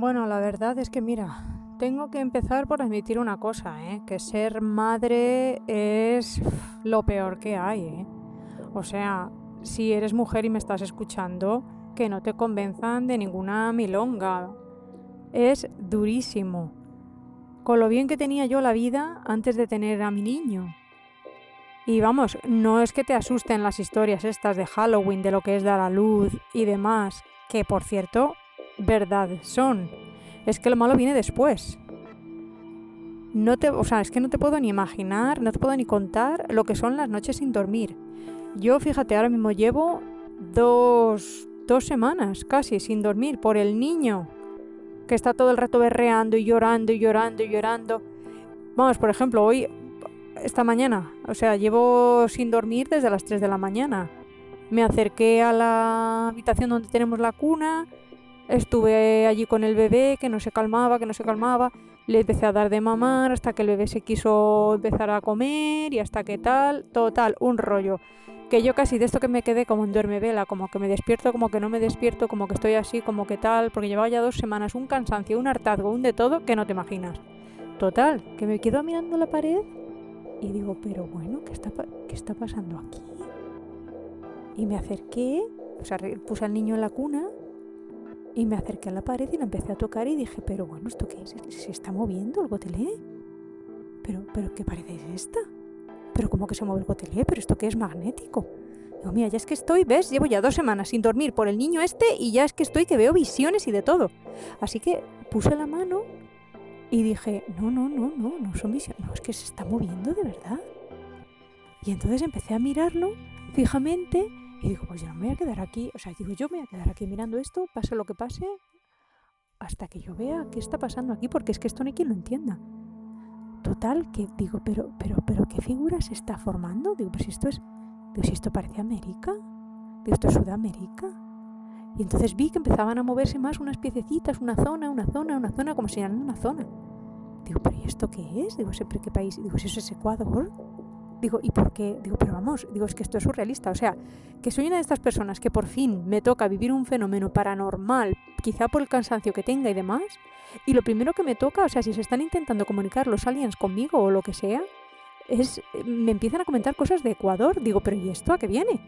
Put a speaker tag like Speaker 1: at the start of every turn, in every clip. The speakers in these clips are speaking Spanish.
Speaker 1: Bueno, la verdad es que mira, tengo que empezar por admitir una cosa, ¿eh? que ser madre es lo peor que hay. ¿eh? O sea, si eres mujer y me estás escuchando, que no te convenzan de ninguna milonga. Es durísimo. Con lo bien que tenía yo la vida antes de tener a mi niño. Y vamos, no es que te asusten las historias estas de Halloween, de lo que es dar a luz y demás, que por cierto, verdad son. Es que lo malo viene después. No te, o sea, es que no te puedo ni imaginar, no te puedo ni contar lo que son las noches sin dormir. Yo, fíjate, ahora mismo llevo dos, dos semanas casi sin dormir por el niño que está todo el rato berreando y llorando y llorando y llorando. Vamos, por ejemplo, hoy, esta mañana, o sea, llevo sin dormir desde las 3 de la mañana. Me acerqué a la habitación donde tenemos la cuna, estuve allí con el bebé que no se calmaba, que no se calmaba, le empecé a dar de mamar hasta que el bebé se quiso empezar a comer y hasta que tal, total, un rollo que yo casi de esto que me quedé como en duerme vela, como que me despierto, como que no me despierto, como que estoy así, como que tal, porque llevaba ya dos semanas un cansancio, un hartazgo, un de todo que no te imaginas. Total, que me quedo mirando la pared y digo, pero bueno, ¿qué está, pasando aquí? Y me acerqué, o sea, puse al niño en la cuna y me acerqué a la pared y la empecé a tocar y dije, pero bueno, ¿esto qué es? ¿Se está moviendo el gotelé? ¿Pero, pero qué parece es esta? pero ¿cómo que se mueve el gotelé? ¿Pero esto qué es magnético? Digo, mira, ya es que estoy, ¿ves? Llevo ya dos semanas sin dormir por el niño este y ya es que estoy que veo visiones y de todo. Así que puse la mano y dije, no, no, no, no, no son visiones, no, es que se está moviendo de verdad. Y entonces empecé a mirarlo fijamente y digo, pues yo no me voy a quedar aquí, o sea, digo, yo me voy a quedar aquí mirando esto, pase lo que pase, hasta que yo vea qué está pasando aquí, porque es que esto no hay quien lo entienda. Total, que digo, pero, pero, pero, ¿qué figura se está formando? Digo, pues esto es, digo, si esto parece América, digo, esto es Sudamérica. Y entonces vi que empezaban a moverse más unas piececitas, una zona, una zona, una zona, como señalando una zona. Digo, pero ¿y esto qué es? Digo, ¿siempre qué país? Digo, eso es Ecuador. Digo, ¿y por qué? Digo, pero vamos, digo, es que esto es surrealista. O sea, que soy una de estas personas que por fin me toca vivir un fenómeno paranormal, quizá por el cansancio que tenga y demás, y lo primero que me toca, o sea, si se están intentando comunicar los aliens conmigo o lo que sea, es me empiezan a comentar cosas de Ecuador. Digo, pero ¿y esto a qué viene?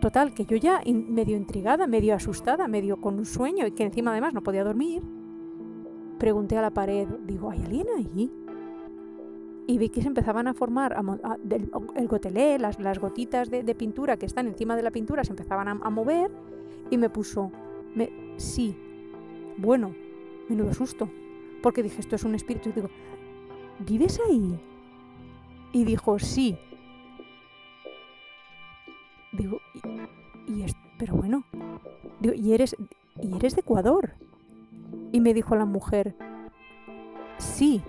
Speaker 1: Total, que yo ya medio intrigada, medio asustada, medio con un sueño y que encima además no podía dormir, pregunté a la pared, digo, ¿hay alguien ahí? Y vi que se empezaban a formar el gotelé, las, las gotitas de, pintura que están encima de la pintura se empezaban a, mover y me puso, me, sí, bueno, menudo susto, porque dije, esto es un espíritu y digo, ¿vives ahí? Y dijo, sí. Digo, y, es, pero bueno, digo, ¿y eres, ¿y eres de Ecuador? Y me dijo la mujer, sí.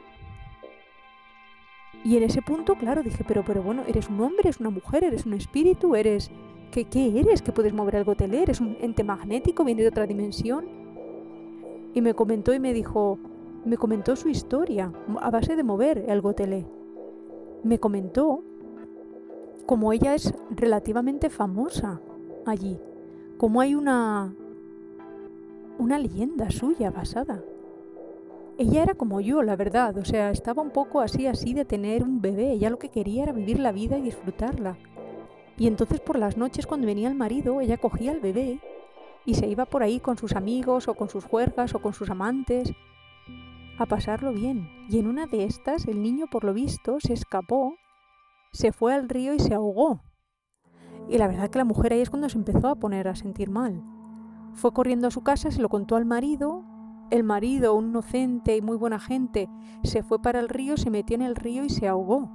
Speaker 1: Y en ese punto, claro, dije, pero, pero bueno, eres un hombre, eres una mujer, eres un espíritu, eres... ¿Qué, qué eres? ¿Que puedes mover el gotelé? ¿Eres un ente magnético? ¿Viene de otra dimensión? Y me comentó y me dijo, me comentó su historia a base de mover el gotelé. Me comentó como ella es relativamente famosa allí, como hay una una leyenda suya basada ella era como yo, la verdad, o sea, estaba un poco así, así de tener un bebé. Ella lo que quería era vivir la vida y disfrutarla. Y entonces por las noches cuando venía el marido, ella cogía al bebé y se iba por ahí con sus amigos o con sus juergas o con sus amantes a pasarlo bien. Y en una de estas el niño por lo visto se escapó, se fue al río y se ahogó. Y la verdad que la mujer ahí es cuando se empezó a poner a sentir mal. Fue corriendo a su casa, se lo contó al marido el marido, un inocente y muy buena gente, se fue para el río, se metió en el río y se ahogó.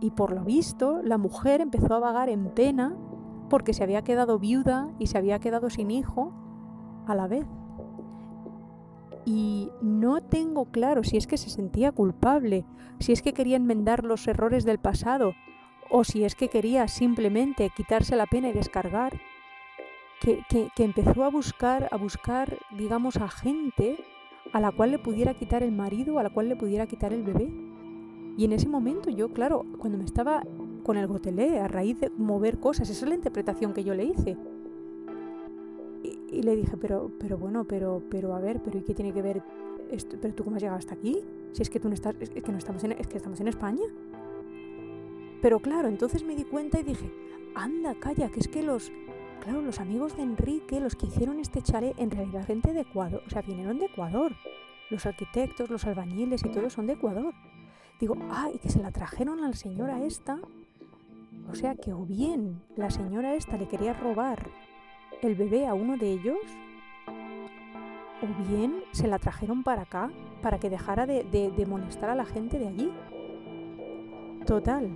Speaker 1: Y por lo visto, la mujer empezó a vagar en pena porque se había quedado viuda y se había quedado sin hijo a la vez. Y no tengo claro si es que se sentía culpable, si es que quería enmendar los errores del pasado, o si es que quería simplemente quitarse la pena y descargar que, empezó a buscar, a buscar, digamos, a gente a la cual le pudiera quitar el marido, a la cual le pudiera quitar el bebé. Y en ese momento yo, claro, cuando me estaba con el gotelé, a raíz de mover cosas, esa es la interpretación que yo le hice. Y le dije, pero, pero bueno, pero, pero a ver, pero ¿y qué tiene que ver esto? ¿Pero tú cómo has llegado hasta aquí? Si es que tú no estás, es que no estamos es que estamos en España. Pero claro, entonces me di cuenta y dije, anda, calla, que es que los, claro, los amigos de Enrique, los que hicieron este chale, en realidad gente de Ecuador, o sea, vinieron de Ecuador. Los arquitectos, los albañiles y todo son de Ecuador. Digo, ah, y que se la trajeron a la señora esta. O sea que o bien la señora esta le quería robar el bebé a uno de ellos, o bien se la trajeron para acá para que dejara de, de molestar a la gente de allí. Total.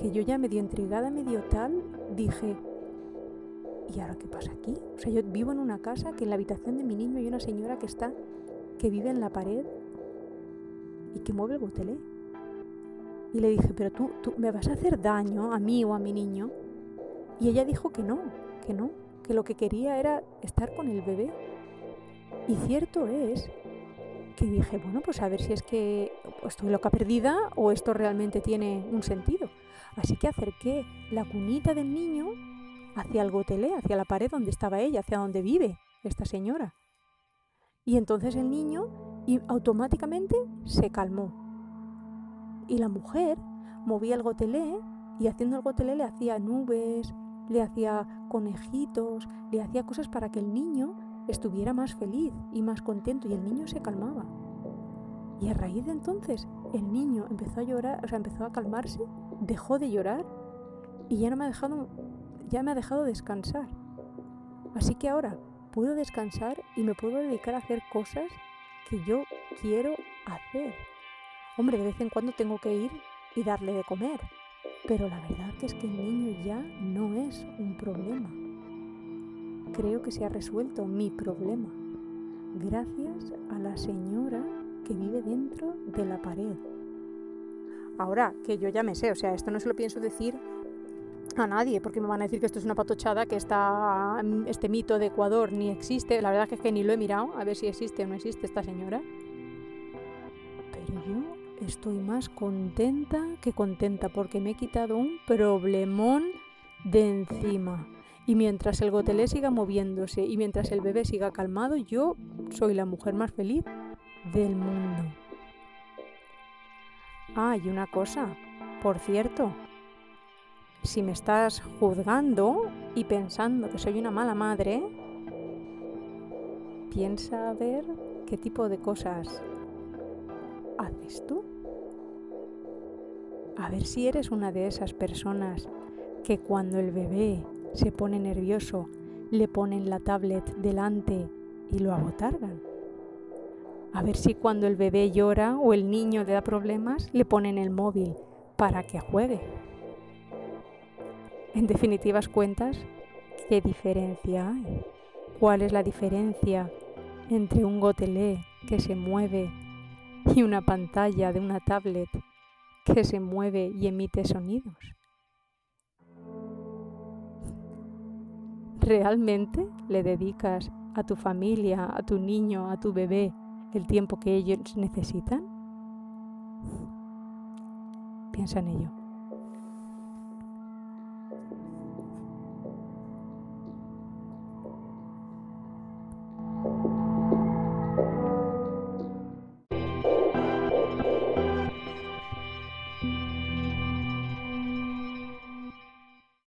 Speaker 1: Que yo ya medio intrigada, medio tal, dije, ¿y ahora qué pasa aquí? O sea, yo vivo en una casa que en la habitación de mi niño hay una señora que está, que vive en la pared y que mueve el botelé. Y le dije, pero tú, tú me vas a hacer daño a mí o a mi niño. Y ella dijo que no, que no, que lo que quería era estar con el bebé. Y cierto es que dije, bueno, pues a ver si es que estoy loca perdida o esto realmente tiene un sentido. Así que acerqué la cunita del niño hacia el gotelé, hacia la pared donde estaba ella, hacia donde vive esta señora. Y entonces el niño automáticamente se calmó. Y la mujer movía el gotelé y haciendo el gotelé le hacía nubes, le hacía conejitos, le hacía cosas para que el niño estuviera más feliz y más contento y el niño se calmaba. Y a raíz de entonces el niño empezó a llorar, o sea, empezó a calmarse, dejó de llorar y ya no me ha dejado ya me ha dejado descansar. Así que ahora puedo descansar y me puedo dedicar a hacer cosas que yo quiero hacer. Hombre, de vez en cuando tengo que ir y darle de comer, pero la verdad es que el niño ya no es un problema. Creo que se ha resuelto mi problema gracias a la señora que vive dentro de la pared. Ahora que yo ya me sé, o sea, esto no se lo pienso decir a nadie, porque me van a decir que esto es una patochada, que está, este mito de Ecuador ni existe. La verdad es que ni lo he mirado a ver si existe o no existe esta señora. Pero yo estoy más contenta que contenta porque me he quitado un problemón de encima. Y mientras el gotelé siga moviéndose y mientras el bebé siga calmado, yo soy la mujer más feliz del mundo. Ah, y una cosa, por cierto, si me estás juzgando y pensando que soy una mala madre, piensa a ver qué tipo de cosas haces tú. A ver si eres una de esas personas que cuando el bebé se pone nervioso le ponen la tablet delante y lo abotargan. A ver si cuando el bebé llora o el niño le da problemas le ponen el móvil para que juegue. En definitivas cuentas, ¿qué diferencia hay? ¿Cuál es la diferencia entre un gotelé que se mueve y una pantalla de una tablet que se mueve y emite sonidos? ¿Realmente le dedicas a tu familia, a tu niño, a tu bebé el tiempo que ellos necesitan? Piensa en ello.